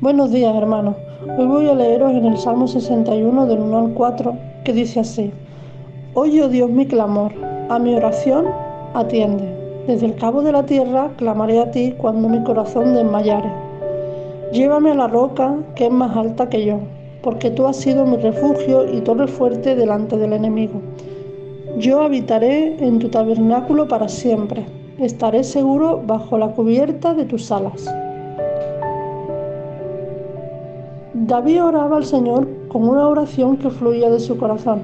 Buenos días hermanos. Hoy voy a leeros en el Salmo 61 del 1 al 4 que dice así. Oye, oh Dios, mi clamor, a mi oración atiende. Desde el cabo de la tierra clamaré a ti cuando mi corazón desmayare. Llévame a la roca que es más alta que yo, porque tú has sido mi refugio y torre fuerte delante del enemigo. Yo habitaré en tu tabernáculo para siempre. Estaré seguro bajo la cubierta de tus alas. David oraba al Señor con una oración que fluía de su corazón.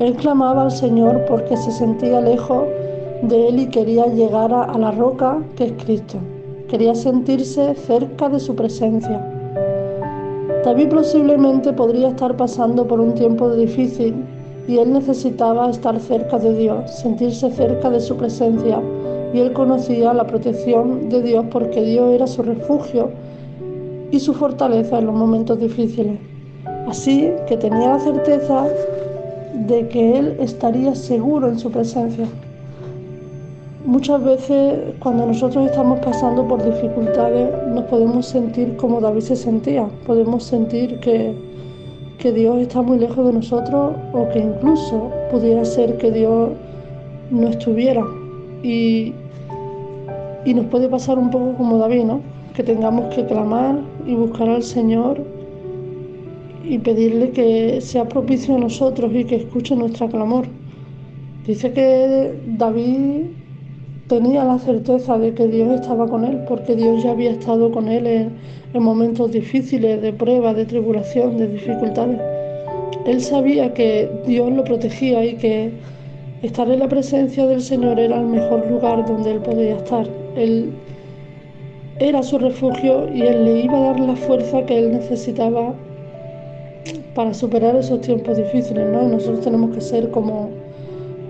Él clamaba al Señor porque se sentía lejos de él y quería llegar a, la roca que es Cristo. Quería sentirse cerca de su presencia. David posiblemente podría estar pasando por un tiempo difícil y él necesitaba estar cerca de Dios, sentirse cerca de su presencia. Y él conocía la protección de Dios porque Dios era su refugio y su fortaleza en los momentos difíciles. Así que tenía la certeza de que Él estaría seguro en su presencia. Muchas veces cuando nosotros estamos pasando por dificultades nos podemos sentir como David se sentía, podemos sentir que, que Dios está muy lejos de nosotros o que incluso pudiera ser que Dios no estuviera. Y, y nos puede pasar un poco como David, ¿no? que tengamos que clamar y buscar al Señor y pedirle que sea propicio a nosotros y que escuche nuestro clamor. Dice que David tenía la certeza de que Dios estaba con él, porque Dios ya había estado con él en, en momentos difíciles, de prueba, de tribulación, de dificultades. Él sabía que Dios lo protegía y que estar en la presencia del Señor era el mejor lugar donde él podía estar. Él era su refugio y él le iba a dar la fuerza que él necesitaba para superar esos tiempos difíciles, ¿no? nosotros tenemos que ser como,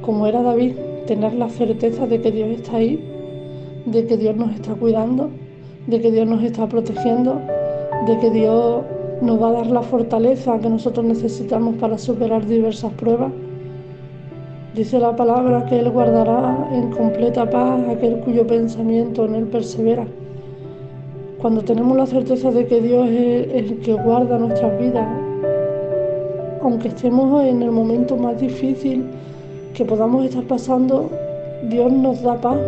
como era David, tener la certeza de que Dios está ahí, de que Dios nos está cuidando, de que Dios nos está protegiendo, de que Dios nos va a dar la fortaleza que nosotros necesitamos para superar diversas pruebas. Dice la palabra que Él guardará en completa paz aquel cuyo pensamiento en Él persevera. Cuando tenemos la certeza de que Dios es el que guarda nuestras vidas, aunque estemos en el momento más difícil que podamos estar pasando, Dios nos da paz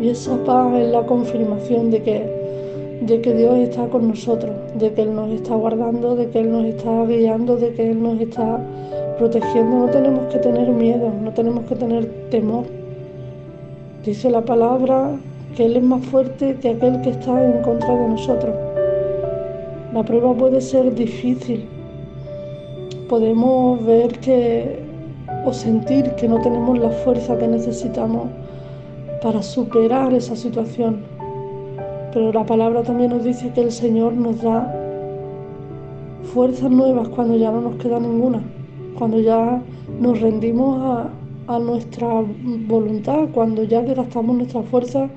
y esa paz es la confirmación de que, de que Dios está con nosotros, de que Él nos está guardando, de que Él nos está guiando, de que Él nos está protegiendo. No tenemos que tener miedo, no tenemos que tener temor. Dice la palabra que Él es más fuerte que aquel que está en contra de nosotros. La prueba puede ser difícil. Podemos ver que o sentir que no tenemos la fuerza que necesitamos para superar esa situación. Pero la palabra también nos dice que el Señor nos da fuerzas nuevas cuando ya no nos queda ninguna, cuando ya nos rendimos a, nuestra voluntad, cuando ya gastamos nuestra fuerza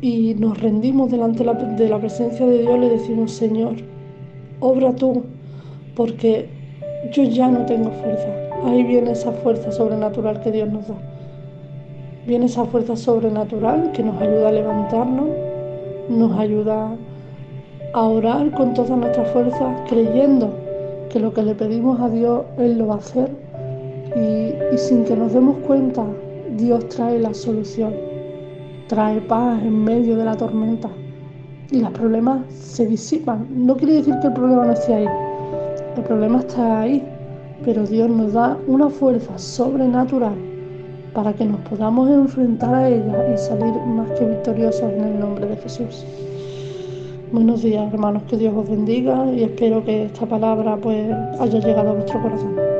y nos rendimos delante de la, presencia de Dios, le decimos, Señor, obra tú, porque yo ya no tengo fuerza. Ahí viene esa fuerza sobrenatural que Dios nos da. Viene esa fuerza sobrenatural que nos ayuda a levantarnos, nos ayuda a orar con toda nuestra fuerza, creyendo que lo que le pedimos a Dios, Él lo va a hacer. Y, sin que nos demos cuenta, Dios trae la solución trae paz en medio de la tormenta y los problemas se disipan. No quiere decir que el problema no esté ahí, el problema está ahí, pero Dios nos da una fuerza sobrenatural para que nos podamos enfrentar a ella y salir más que victoriosos en el nombre de Jesús. Buenos días hermanos, que Dios os bendiga y espero que esta palabra pues haya llegado a vuestro corazón.